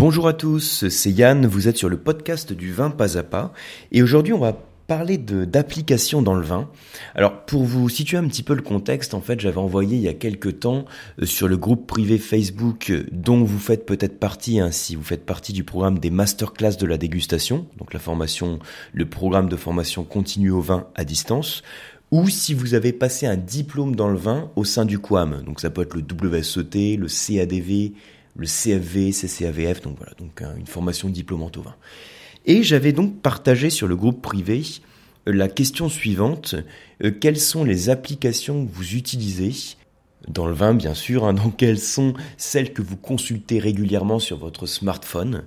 Bonjour à tous, c'est Yann, vous êtes sur le podcast du vin pas à pas et aujourd'hui on va parler d'applications dans le vin. Alors pour vous situer un petit peu le contexte, en fait j'avais envoyé il y a quelques temps euh, sur le groupe privé Facebook euh, dont vous faites peut-être partie hein, si vous faites partie du programme des masterclass de la dégustation, donc la formation, le programme de formation continue au vin à distance, ou si vous avez passé un diplôme dans le vin au sein du QAM, donc ça peut être le WSET, le CADV, le CFV, CCAVF, donc voilà, donc une formation diplômante au vin. Et j'avais donc partagé sur le groupe privé euh, la question suivante euh, quelles sont les applications que vous utilisez dans le vin, bien sûr, hein, donc quelles sont celles que vous consultez régulièrement sur votre smartphone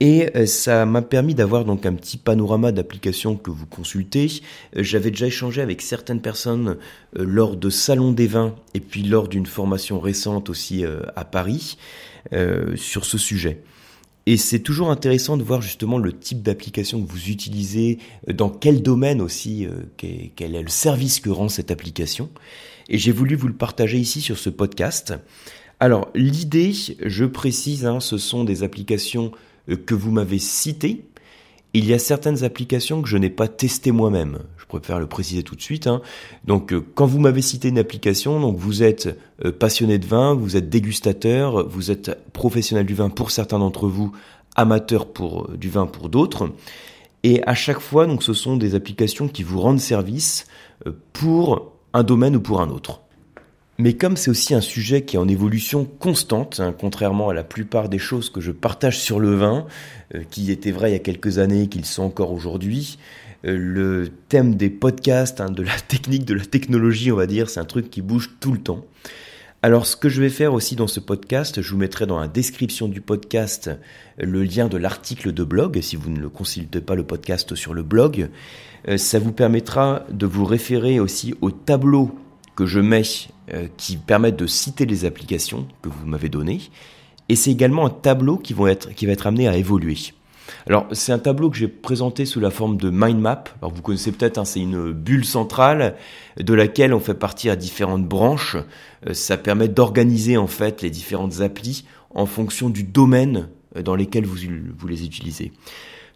et euh, ça m'a permis d'avoir donc un petit panorama d'applications que vous consultez. J'avais déjà échangé avec certaines personnes lors de salons des vins et puis lors d'une formation récente aussi à Paris. Euh, sur ce sujet. Et c'est toujours intéressant de voir justement le type d'application que vous utilisez, euh, dans quel domaine aussi, euh, quel est le service que rend cette application. Et j'ai voulu vous le partager ici sur ce podcast. Alors l'idée, je précise, hein, ce sont des applications que vous m'avez citées, il y a certaines applications que je n'ai pas testées moi-même. Je préfère le préciser tout de suite. Hein. Donc, euh, quand vous m'avez cité une application, donc vous êtes euh, passionné de vin, vous êtes dégustateur, vous êtes professionnel du vin pour certains d'entre vous, amateur pour euh, du vin pour d'autres. Et à chaque fois, donc, ce sont des applications qui vous rendent service pour un domaine ou pour un autre. Mais comme c'est aussi un sujet qui est en évolution constante, hein, contrairement à la plupart des choses que je partage sur le vin, euh, qui étaient vraies il y a quelques années, qu'ils sont encore aujourd'hui, euh, le thème des podcasts, hein, de la technique, de la technologie, on va dire, c'est un truc qui bouge tout le temps. Alors ce que je vais faire aussi dans ce podcast, je vous mettrai dans la description du podcast le lien de l'article de blog, si vous ne le consultez pas le podcast sur le blog. Euh, ça vous permettra de vous référer aussi au tableau que je mets euh, qui permettent de citer les applications que vous m'avez données. Et c'est également un tableau qui, vont être, qui va être amené à évoluer. Alors c'est un tableau que j'ai présenté sous la forme de mind map. Alors vous connaissez peut-être, hein, c'est une bulle centrale de laquelle on fait partie à différentes branches. Euh, ça permet d'organiser en fait les différentes applis en fonction du domaine euh, dans lequel vous, vous les utilisez.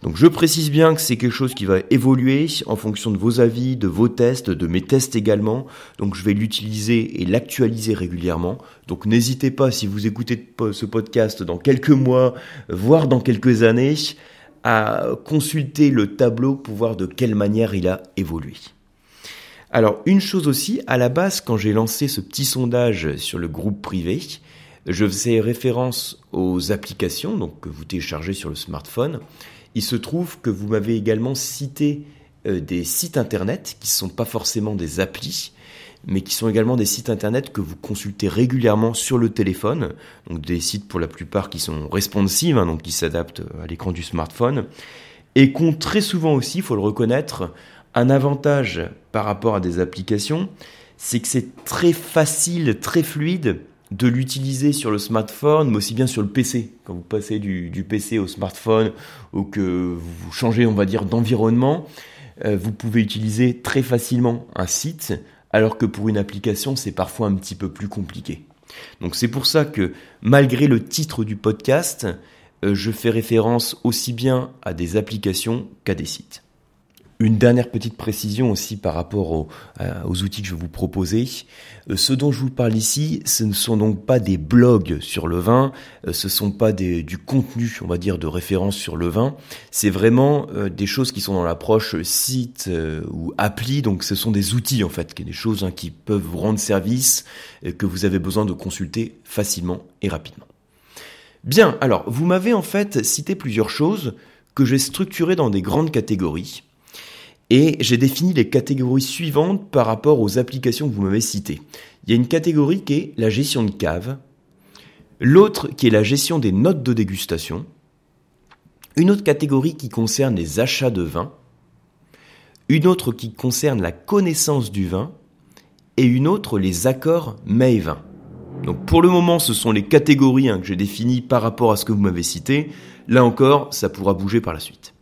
Donc je précise bien que c'est quelque chose qui va évoluer en fonction de vos avis, de vos tests, de mes tests également. Donc je vais l'utiliser et l'actualiser régulièrement. Donc n'hésitez pas si vous écoutez ce podcast dans quelques mois, voire dans quelques années, à consulter le tableau pour voir de quelle manière il a évolué. Alors une chose aussi, à la base quand j'ai lancé ce petit sondage sur le groupe privé, je faisais référence aux applications donc que vous téléchargez sur le smartphone il se trouve que vous m'avez également cité euh, des sites internet qui ne sont pas forcément des applis, mais qui sont également des sites internet que vous consultez régulièrement sur le téléphone, donc des sites pour la plupart qui sont responsives, hein, donc qui s'adaptent à l'écran du smartphone, et qui très souvent aussi, il faut le reconnaître, un avantage par rapport à des applications, c'est que c'est très facile, très fluide de l'utiliser sur le smartphone, mais aussi bien sur le PC. Quand vous passez du, PC au smartphone ou que vous changez, on va dire, d'environnement, euh, vous pouvez utiliser très facilement un site, alors que pour une application, c'est parfois un petit peu plus compliqué. Donc c'est pour ça que malgré le titre du podcast, euh, je fais référence aussi bien à des applications qu'à des sites. Une dernière petite précision aussi par rapport euh, aux, outils que je vais vous proposer. Euh, ce dont je vous parle ici, ce ne sont donc pas des blogs sur le vin, euh, ce ne sont pas du contenu, on va dire, de référence sur le vin. C'est vraiment des choses qui sont dans l'approche site ou appli, donc ce sont des outils en fait, des choses hein, qui peuvent vous rendre service, que vous avez besoin de consulter facilement et rapidement. Bien, alors vous m'avez en fait cité plusieurs choses que j'ai structurées dans des grandes catégories. Et j'ai défini les catégories suivantes par rapport aux applications que vous m'avez citées. Il y a une catégorie qui est la gestion de cave, l'autre qui est la gestion des notes de dégustation, une autre catégorie qui concerne les achats de vin, une autre qui concerne la connaissance du vin, et une autre les accords mets et vin. Donc pour le moment, ce sont les catégories hein, que j'ai définies par rapport à ce que vous m'avez cité. Là encore, ça pourra bouger par la suite.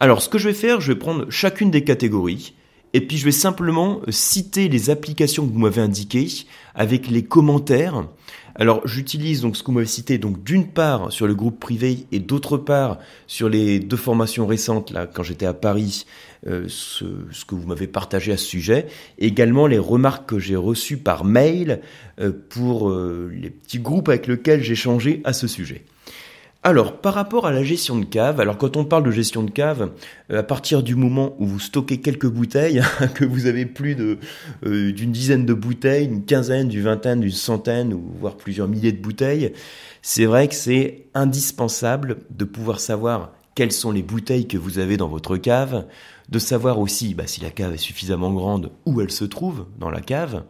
Alors ce que je vais faire, je vais prendre chacune des catégories et puis je vais simplement citer les applications que vous m'avez indiquées avec les commentaires, Alors j'utilise donc ce que vous m'avez cité donc d'une part sur le groupe privé et d'autre part sur les deux formations récentes là quand j'étais à Paris euh, ce, que vous m'avez partagé à ce sujet, également les remarques que j'ai reçues par mail euh, pour euh, les petits groupes avec lesquels j'ai changé à ce sujet. Alors, par rapport à la gestion de cave, alors quand on parle de gestion de cave, à partir du moment où vous stockez quelques bouteilles, que vous avez plus de d'une dizaine de bouteilles, une quinzaine, d'une vingtaine, d'une centaine, ou voire plusieurs milliers de bouteilles, c'est vrai que c'est indispensable de pouvoir savoir quelles sont les bouteilles que vous avez dans votre cave, de savoir aussi bah, si la cave est suffisamment grande, où elle se trouve dans la cave,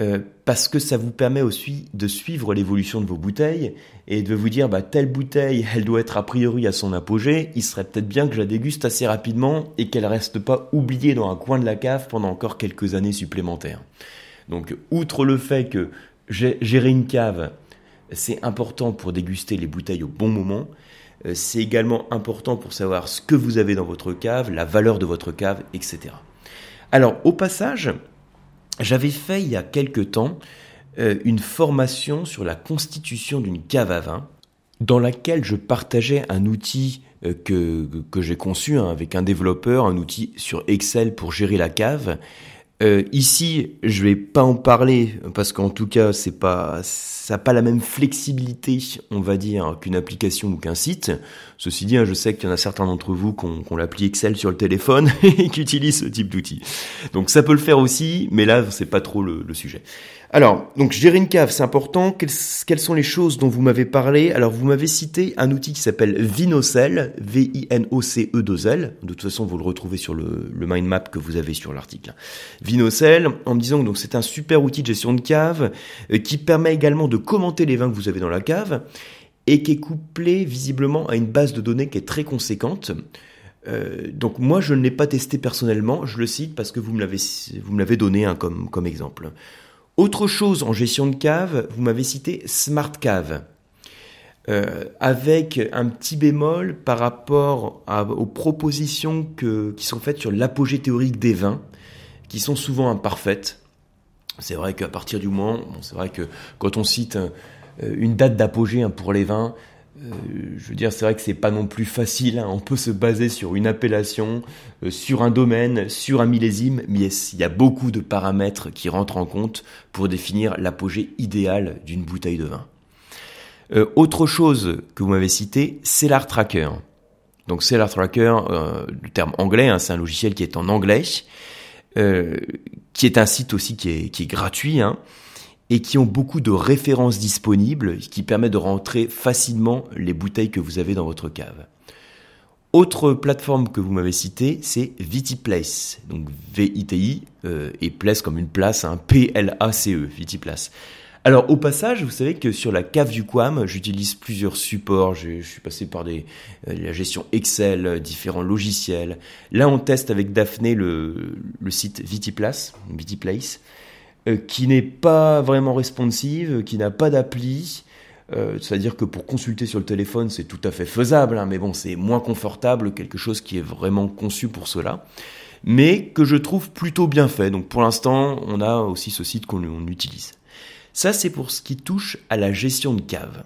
euh, parce que ça vous permet aussi de suivre l'évolution de vos bouteilles et de vous dire bah, telle bouteille, elle doit être a priori à son apogée, il serait peut-être bien que je la déguste assez rapidement et qu'elle reste pas oubliée dans un coin de la cave pendant encore quelques années supplémentaires. Donc, outre le fait que gérer une cave, c'est important pour déguster les bouteilles au bon moment, euh, c'est également important pour savoir ce que vous avez dans votre cave, la valeur de votre cave, etc. Alors, au passage, j'avais fait il y a quelque temps euh, une formation sur la constitution d'une cave à vin, dans laquelle je partageais un outil euh, que, j'ai conçu hein, avec un développeur, un outil sur Excel pour gérer la cave, euh, ici, je vais pas en parler parce qu'en tout cas, c'est pas, ça n'a pas la même flexibilité, on va dire, qu'une application ou qu'un site. Ceci dit, hein, je sais qu'il y en a certains d'entre vous qui ont, l'appli Excel sur le téléphone et qui utilisent ce type d'outil. Donc ça peut le faire aussi, mais là, c'est pas trop le, le sujet. Alors, donc gérer une cave, c'est important. Quelles, sont les choses dont vous m'avez parlé? Alors, vous m'avez cité un outil qui s'appelle Vinocell, V-I-N-O-C-E-2-L. De toute façon, vous le retrouvez sur le, mind map que vous avez sur l'article. Vinocell, en me disant que c'est un super outil de gestion de cave euh, qui permet également de commenter les vins que vous avez dans la cave et qui est couplé visiblement à une base de données qui est très conséquente. Euh, donc moi je ne l'ai pas testé personnellement, je le cite parce que vous me l'avez vous me l'avez donné hein, comme comme exemple. Autre chose en gestion de cave, vous m'avez cité Smart Cave. Euh, avec un petit bémol par rapport aux propositions qui sont faites sur l'apogée théorique des vins, qui sont souvent imparfaites. C'est vrai qu'à partir du moment, c'est vrai que quand on cite euh, une date d'apogée hein, pour les vins, je veux dire, c'est vrai que c'est pas non plus facile. Hein. On peut se baser sur une appellation, euh, sur un domaine, sur un millésime, mais il y a beaucoup de paramètres qui rentrent en compte pour définir l'apogée idéale d'une bouteille de vin. Euh, autre chose que vous m'avez cité, Cellar Tracker. Donc Cellar Tracker, le terme anglais, hein, c'est un logiciel qui est en anglais, qui est un site aussi qui est, qui est gratuit. Hein et qui ont beaucoup de références disponibles qui permettent de rentrer facilement les bouteilles que vous avez dans votre cave. Autre plateforme que vous m'avez citée, c'est Vitiplace, donc V-I-T-I, euh, et place comme une place, un P-L-A-C-E, Vitiplace. Alors au passage, vous savez que sur la cave du Quam, j'utilise plusieurs supports. Je, suis passé par des, euh, la gestion Excel, différents logiciels. Là, on teste avec Daphné le, le site Vitiplace, Vitiplace. Euh, qui n'est pas vraiment responsive, qui n'a pas d'appli. Euh, C'est-à-dire que pour consulter sur le téléphone, c'est tout à fait faisable, hein, mais bon, c'est moins confortable, quelque chose qui est vraiment conçu pour cela, mais que je trouve plutôt bien fait. Donc pour l'instant, on a aussi ce site qu'on utilise. Ça, c'est pour ce qui touche à la gestion de cave.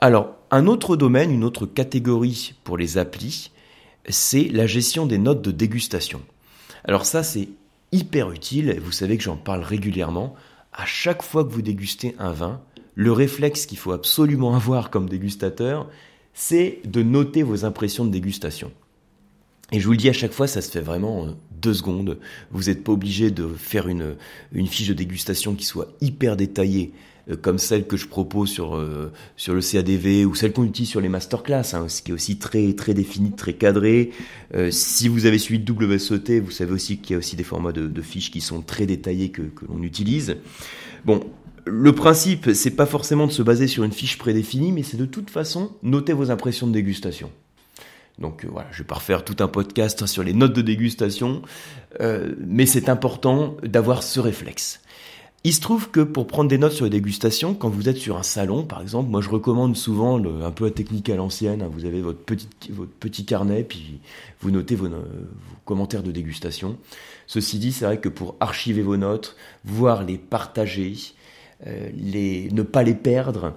Alors, un autre domaine, une autre catégorie pour les applis, c'est la gestion des notes de dégustation. Alors ça, c'est hyper utile, et vous savez que j'en parle régulièrement, à chaque fois que vous dégustez un vin, le réflexe qu'il faut absolument avoir comme dégustateur, c'est de noter vos impressions de dégustation. Et je vous le dis à chaque fois, ça se fait vraiment deux secondes. Vous n'êtes pas obligé de faire une, une fiche de dégustation qui soit hyper détaillée. Euh, comme celle que je propose sur, euh, sur le CADV ou celle qu'on utilise sur les masterclass, hein, ce qui est aussi très, très défini, très cadré. Euh, si vous avez suivi le WSET, vous savez aussi qu'il y a aussi des formats de, de fiches qui sont très détaillés que, que l'on utilise. Bon, le principe, c'est pas forcément de se baser sur une fiche prédéfinie, mais c'est de toute façon noter vos impressions de dégustation. Donc voilà, je vais pas refaire tout un podcast sur les notes de dégustation, euh, mais c'est important d'avoir ce réflexe. Il se trouve que pour prendre des notes sur les dégustations, quand vous êtes sur un salon, par exemple, moi je recommande souvent un peu la technique à l'ancienne. Hein. vous avez votre petit, carnet, puis vous notez vos, commentaires de dégustation. Ceci dit, c'est vrai que pour archiver vos notes, voir les partager, les, ne pas les perdre,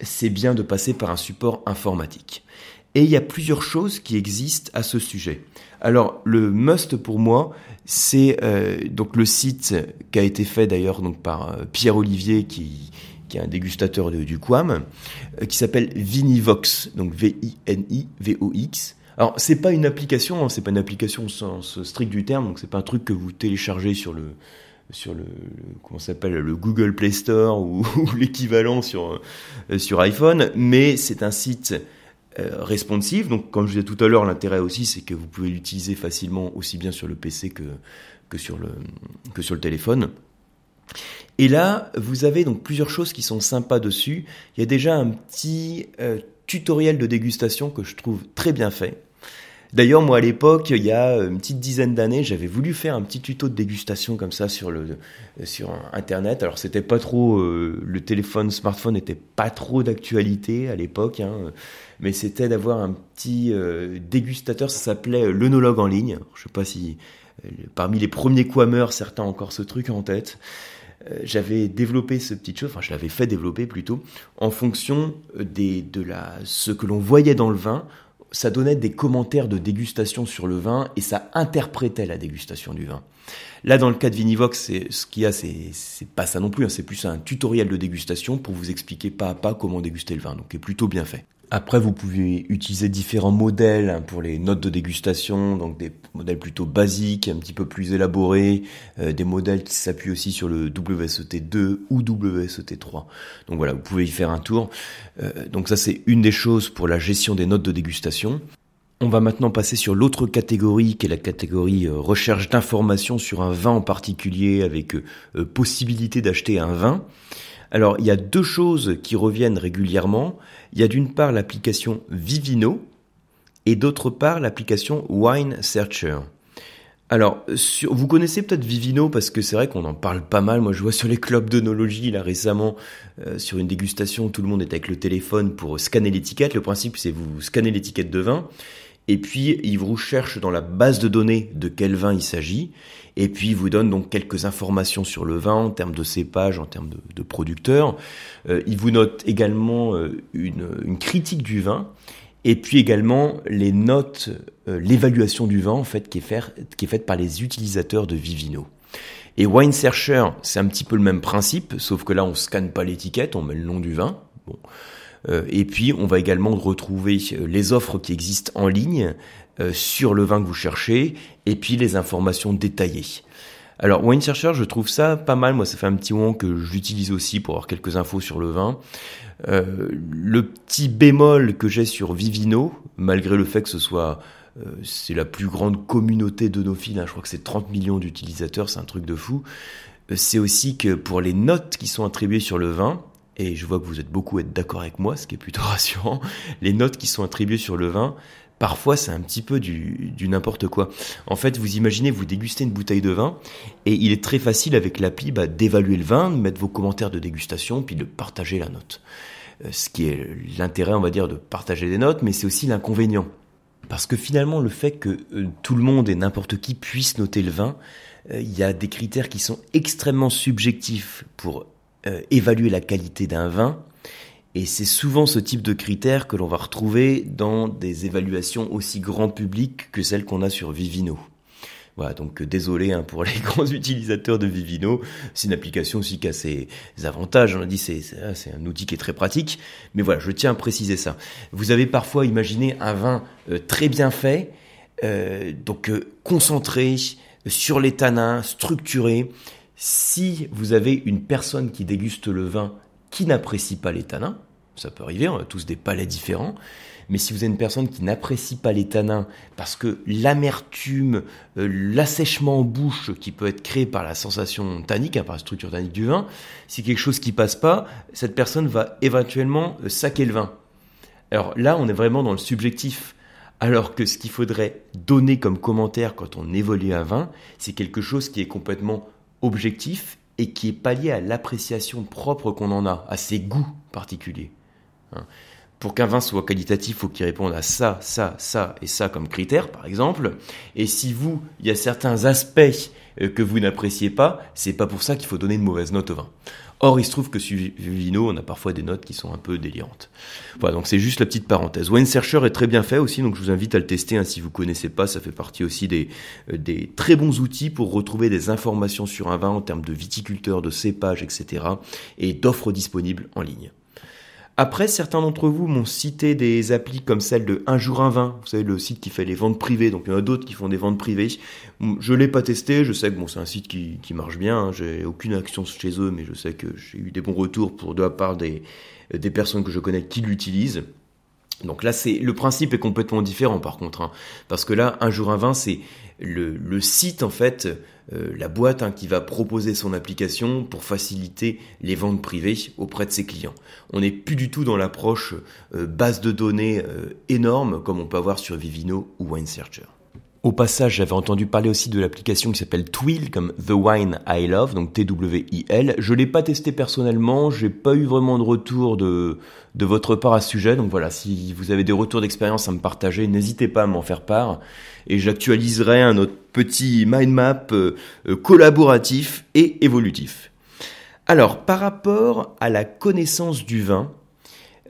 c'est bien de passer par un support informatique. Et il y a plusieurs choses qui existent à ce sujet. Alors le must pour moi, c'est euh, donc le site qui a été fait d'ailleurs donc par euh, Pierre Olivier qui est un dégustateur du Quam, euh, qui s'appelle Vinivox, donc V-I-N-I-V-O-X. Alors c'est pas une application, hein, c'est pas une application au sens strict du terme, donc c'est pas un truc que vous téléchargez sur le sur le, comment s'appelle le Google Play Store ou, l'équivalent sur sur iPhone, mais c'est un site responsive. Donc, comme je disais tout à l'heure, l'intérêt aussi, c'est que vous pouvez l'utiliser facilement aussi bien sur le PC que, que, sur, le, que sur le téléphone. Et là, vous avez donc plusieurs choses qui sont sympas dessus. Il y a déjà un petit euh, tutoriel de dégustation que je trouve très bien fait. D'ailleurs, moi à l'époque, il y a une petite dizaine d'années, j'avais voulu faire un petit tuto de dégustation comme ça sur sur internet. Alors c'était pas trop euh, le téléphone, smartphone n'était pas trop d'actualité à l'époque, hein, mais c'était d'avoir un petit euh, dégustateur. Ça s'appelait l'œnologue en ligne. Je sais pas si euh, parmi les premiers quameurs, certains ont encore ce truc en tête j'avais développé ce petit chose, enfin je l'avais fait développer plutôt, en fonction de la, ce que l'on voyait dans le vin ça donnait des commentaires de dégustation sur le vin et ça interprétait la dégustation du vin. Là, dans le cas de Vinivox, ce qu'il y a, c'est pas ça non plus, hein, c'est plus un tutoriel de dégustation pour vous expliquer pas à pas comment déguster le vin, donc est plutôt bien fait. Après, vous pouvez utiliser différents modèles pour les notes de dégustation, donc des modèles plutôt basiques, un petit peu plus élaborés, euh, des modèles qui s'appuient aussi sur le WSET2 ou WSET3. Donc voilà, vous pouvez y faire un tour. Euh, donc ça, c'est une des choses pour la gestion des notes de dégustation. On va maintenant passer sur l'autre catégorie qui est la catégorie euh, recherche d'informations sur un vin en particulier avec possibilité d'acheter un vin. Alors, il y a deux choses qui reviennent régulièrement. Il y a d'une part l'application Vivino et d'autre part l'application Wine Searcher. Alors, vous connaissez peut-être Vivino parce que c'est vrai qu'on en parle pas mal. Moi, je vois sur les clubs d'onologie là récemment euh, sur une dégustation, tout le monde est avec le téléphone pour scanner l'étiquette. Le principe, c'est vous scannez l'étiquette de vin et puis il vous cherche dans la base de données de quel vin il s'agit, et puis il vous donne donc quelques informations sur le vin en termes de cépage, en termes de, de producteur. Euh, il vous note également euh, une, une, critique du vin, et puis également les notes, euh, l'évaluation du vin en fait qui est, fait, qui est faite par les utilisateurs de Vivino. Et Wine Searcher, c'est un petit peu le même principe, sauf que là on scanne pas l'étiquette, on met le nom du vin. Bon. Euh, et puis, on va également retrouver euh, les offres qui existent en ligne euh, sur le vin que vous cherchez, et puis les informations détaillées. Alors, Wine Searcher, je trouve ça pas mal. Moi, ça fait un petit moment que j'utilise aussi pour avoir quelques infos sur le vin. le petit bémol que j'ai sur Vivino, malgré le fait que ce soit c'est la plus grande communauté de hein, je crois que c'est 30 millions d'utilisateurs, c'est un truc de fou. c'est aussi que pour les notes qui sont attribuées sur le vin, et je vois que vous êtes beaucoup être d'accord avec moi, ce qui est plutôt rassurant, les notes qui sont attribuées sur le vin, parfois c'est un petit peu du, n'importe quoi. En fait, vous imaginez, vous dégustez une bouteille de vin, et il est très facile avec l'appli bah, d'évaluer le vin, de mettre vos commentaires de dégustation, puis de partager la note. Euh, ce qui est l'intérêt, on va dire, de partager des notes, mais c'est aussi l'inconvénient. Parce que finalement, le fait que euh, tout le monde et n'importe qui puisse noter le vin, euh, il y a des critères qui sont extrêmement subjectifs pour euh, évaluer la qualité d'un vin. Et c'est souvent ce type de critères que l'on va retrouver dans des évaluations aussi grand public que celles qu'on a sur Vivino. Voilà, donc euh, désolé hein, pour les grands utilisateurs de Vivino. C'est une application aussi qui a ses avantages. On a dit c'est c'est un outil qui est très pratique, mais voilà, je tiens à préciser ça. Vous avez parfois imaginé un vin euh, très bien fait, donc concentré sur les tanins, structuré, si vous avez une personne qui déguste le vin qui n'apprécie pas les tanins, ça peut arriver, on a tous des palais différents, mais si vous avez une personne qui n'apprécie pas les tanins parce que l'amertume, euh, l'assèchement en bouche qui peut être créé par la sensation tannique, hein, par la structure tannique du vin, si quelque chose qui passe pas, cette personne va éventuellement euh, saquer le vin. Alors là, on est vraiment dans le subjectif. Alors que ce qu'il faudrait donner comme commentaire quand on évolue un vin, c'est quelque chose qui est complètement objectif et qui est pas lié à l'appréciation propre qu'on en a, à ses goûts particuliers. Hein. Pour qu'un vin soit qualitatif, il faut qu'il réponde à ça, ça, ça et ça comme critères, par exemple. Et si vous, il y a certains aspects euh, que vous n'appréciez pas, c'est pas pour ça qu'il faut donner une mauvaise note au vin. Or, il se trouve que sur Vivino, on a parfois des notes qui sont un peu délirantes. Voilà, donc c'est juste la petite parenthèse. Wine Searcher est très bien fait aussi, donc je vous invite à le tester hein, si vous connaissez pas. Ça fait partie aussi des, euh, des très bons outils pour retrouver des informations sur un vin en termes de viticulteur, de cépage, etc. et d'offres disponibles en ligne. Après, certains d'entre vous m'ont cité des applis comme celle de Un jour un vin, vous savez, le site qui fait les ventes privées, donc il y en a d'autres qui font des ventes privées. Je l'ai pas testé, je sais que bon, c'est un site qui, marche bien, hein. j'ai aucune action chez eux, mais je sais que j'ai eu des bons retours pour de la part des, des personnes que je connais qui l'utilisent. Donc là, le principe est complètement différent par contre, hein. parce que là, un jour un vin, c'est le, site en fait, euh, la boîte hein, qui va proposer son application pour faciliter les ventes privées auprès de ses clients. On n'est plus du tout dans l'approche euh, base de données euh, énorme comme on peut avoir sur Vivino ou Wine Searcher. Au passage, j'avais entendu parler aussi de l'application qui s'appelle Twill, comme The Wine I Love, donc T-W-I-L. Je l'ai pas testé personnellement, j'ai pas eu vraiment de retour de, votre part à ce sujet. Donc voilà, si vous avez des retours d'expérience à me partager, n'hésitez pas à m'en faire part. Et j'actualiserai un autre petit mind map euh, euh, collaboratif et évolutif. Alors, par rapport à la connaissance du vin,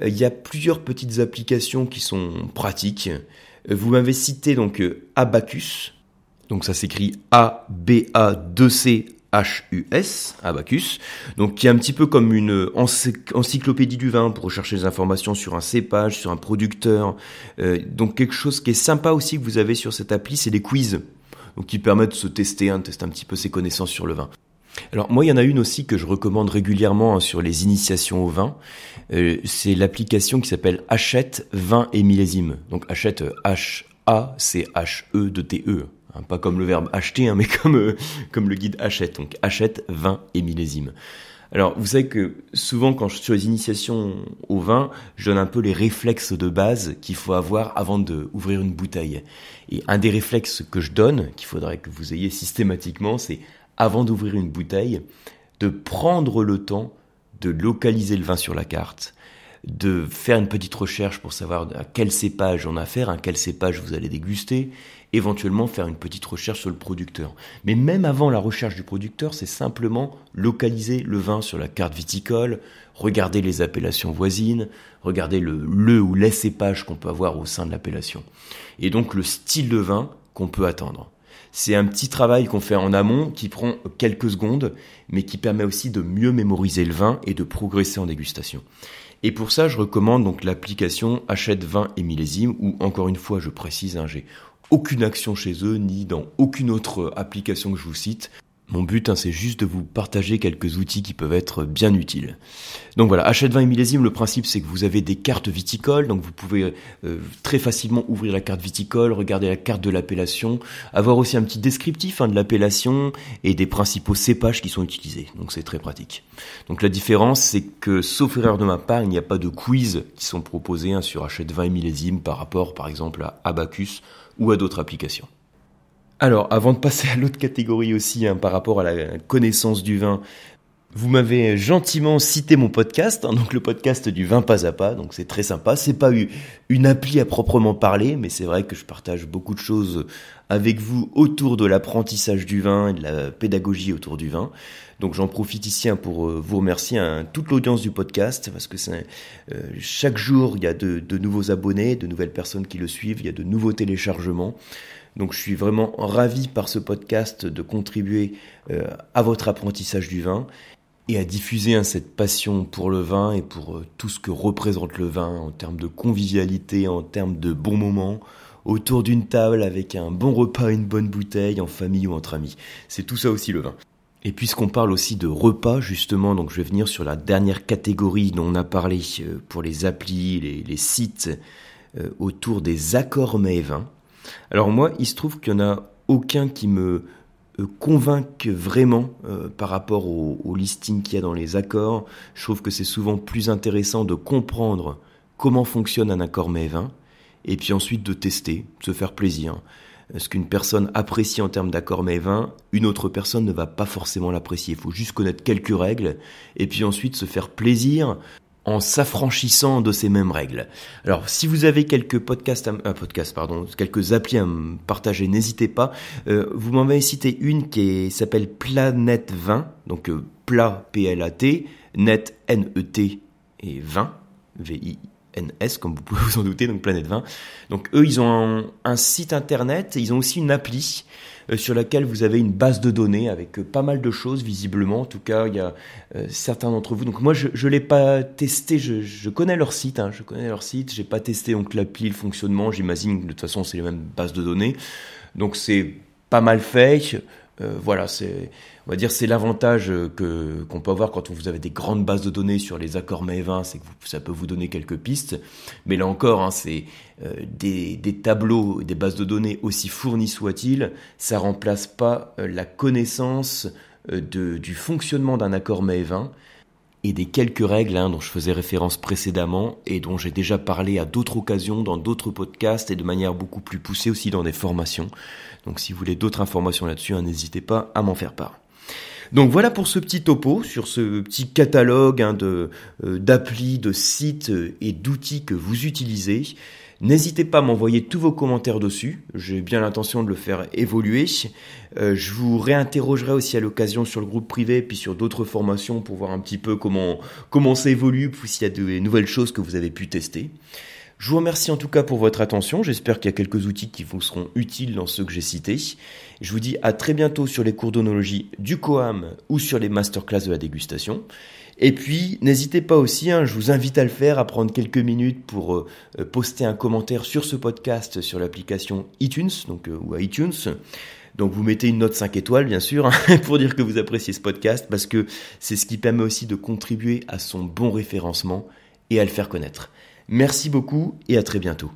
euh, il y a plusieurs petites applications qui sont pratiques. Vous m'avez cité donc euh, Abacus. Donc ça s'écrit A-B-A-2-C-H-U-S, Abacus. Donc qui est un petit peu comme une encyclopédie du vin pour rechercher des informations sur un cépage, sur un producteur. Euh, donc quelque chose qui est sympa aussi que vous avez sur cette appli, c'est des quiz. Donc qui permettent de se tester, hein, de tester un petit peu ses connaissances sur le vin. Alors moi, il y en a une aussi que je recommande régulièrement hein, sur les initiations au vin. Euh, c'est l'application qui s'appelle Achète vin et millésime. Donc Achète H A C H E de T E. Hein, pas comme le verbe acheter, hein, mais comme euh, comme le guide Achète. Donc Achète vin et millésime. Alors, vous savez que souvent, quand je suis sur les initiations au vin, je donne un peu les réflexes de base qu'il faut avoir avant d'ouvrir une bouteille. Et un des réflexes que je donne, qu'il faudrait que vous ayez systématiquement, c'est avant d'ouvrir une bouteille, de prendre le temps de localiser le vin sur la carte, de faire une petite recherche pour savoir à quel cépage on a affaire, à quel cépage vous allez déguster, éventuellement faire une petite recherche sur le producteur. Mais même avant la recherche du producteur, c'est simplement localiser le vin sur la carte viticole, regarder les appellations voisines, regarder le, le ou les cépages qu'on peut avoir au sein de l'appellation. Et donc le style de vin qu'on peut attendre. C'est un petit travail qu'on fait en amont qui prend quelques secondes, mais qui permet aussi de mieux mémoriser le vin et de progresser en dégustation. Et pour ça, je recommande donc l'application Achète vin et millésime, où encore une fois, je précise, hein, j'ai aucune action chez eux, ni dans aucune autre application que je vous cite. Mon but, hein, c'est juste de vous partager quelques outils qui peuvent être bien utiles. Donc voilà, achète 20 et millésime, le principe c'est que vous avez des cartes viticoles, donc vous pouvez euh, très facilement ouvrir la carte viticole, regarder la carte de l'appellation, avoir aussi un petit descriptif hein, de l'appellation et des principaux cépages qui sont utilisés. Donc c'est très pratique. Donc la différence, c'est que, sauf erreur de ma part, il n'y a pas de quiz qui sont proposés hein, sur achète 20 et millésime par rapport par exemple à Abacus ou à d'autres applications. Alors, avant de passer à l'autre catégorie aussi, hein, par rapport à la connaissance du vin, vous m'avez gentiment cité mon podcast, hein, donc le podcast du vin pas à pas, donc c'est très sympa. C'est pas une appli à proprement parler, mais c'est vrai que je partage beaucoup de choses avec vous autour de l'apprentissage du vin et de la pédagogie autour du vin. Donc j'en profite ici hein, pour euh, vous remercier toute l'audience du podcast parce que c'est euh, chaque jour il y a de nouveaux abonnés, de nouvelles personnes qui le suivent, il y a de nouveaux téléchargements. Donc je suis vraiment ravi par ce podcast de contribuer euh, à votre apprentissage du vin et à diffuser hein, cette passion pour le vin et pour euh, tout ce que représente le vin en termes de convivialité, en termes de bons moments, autour d'une table avec un bon repas, une bonne bouteille, en famille ou entre amis. C'est tout ça aussi le vin. Et puisqu'on parle aussi de repas, justement, donc je vais venir sur la dernière catégorie dont on a parlé euh, pour les applis, les, sites, autour des accords mets vins. Alors moi, il se trouve qu'il n'y en a aucun qui me euh, convainc vraiment euh, par rapport au, listing qu'il y a dans les accords. Je trouve que c'est souvent plus intéressant de comprendre comment fonctionne un accord mets 20 et puis ensuite de tester, de se faire plaisir. Ce qu'une personne apprécie en termes d'accord mets 20, une autre personne ne va pas forcément l'apprécier. Il faut juste connaître quelques règles et puis ensuite se faire plaisir en s'affranchissant de ces mêmes règles. Alors, si vous avez quelques podcasts, à, podcast, pardon, quelques applis à me partager, n'hésitez pas. Euh, vous m'en avez cité une qui s'appelle Planète 20, donc euh, plat P-L-A-T, net, N-E-T et 20, V-I-N-S, comme vous pouvez vous en douter, donc Planète 20. Donc eux, ils ont un, site internet et ils ont aussi une appli euh, sur laquelle vous avez une base de données avec euh, pas mal de choses, visiblement. En tout cas, il y a euh, certains d'entre vous. Donc moi, je ne l'ai pas testé, je, connais leur site, hein, je connais leur site, j'ai pas testé l'appli, le fonctionnement, j'imagine que de toute façon, c'est les mêmes bases de données. Donc c'est pas mal fait. Euh, voilà, c'est, on va dire, c'est l'avantage que qu'on peut avoir quand vous avez des grandes bases de données sur les accords MEV1, c'est que ça peut vous donner quelques pistes. Mais là encore, hein, c'est euh, des, des tableaux, des bases de données aussi fournies soient-ils, ça remplace pas euh, la connaissance de, du fonctionnement d'un accord MEV1 et des quelques règles hein, dont je faisais référence précédemment et dont j'ai déjà parlé à d'autres occasions dans d'autres podcasts et de manière beaucoup plus poussée aussi dans des formations. Donc si vous voulez d'autres informations là-dessus, hein, n'hésitez pas à m'en faire part. Donc voilà pour ce petit topo sur ce petit catalogue hein, de euh, d'applis, de sites et d'outils que vous utilisez. N'hésitez pas à m'envoyer tous vos commentaires dessus. J'ai bien l'intention de le faire évoluer. Euh, je vous réinterrogerai aussi à l'occasion sur le groupe privé puis sur d'autres formations pour voir un petit peu comment comment ça évolue, puis s'il y a de nouvelles choses que vous avez pu tester. Je vous remercie en tout cas pour votre attention. J'espère qu'il y a quelques outils qui vous seront utiles dans ceux que j'ai cités. Je vous dis à très bientôt sur les cours d'onologie du COAM ou sur les masterclass de la dégustation. Et puis, n'hésitez pas aussi, hein, je vous invite à le faire, à prendre quelques minutes pour euh, euh, poster un commentaire sur ce podcast sur l'application iTunes, donc euh, ou iTunes. Donc vous mettez une note 5 étoiles, bien sûr, hein, pour dire que vous appréciez ce podcast, parce que c'est ce qui permet aussi de contribuer à son bon référencement et à le faire connaître. Merci beaucoup et à très bientôt.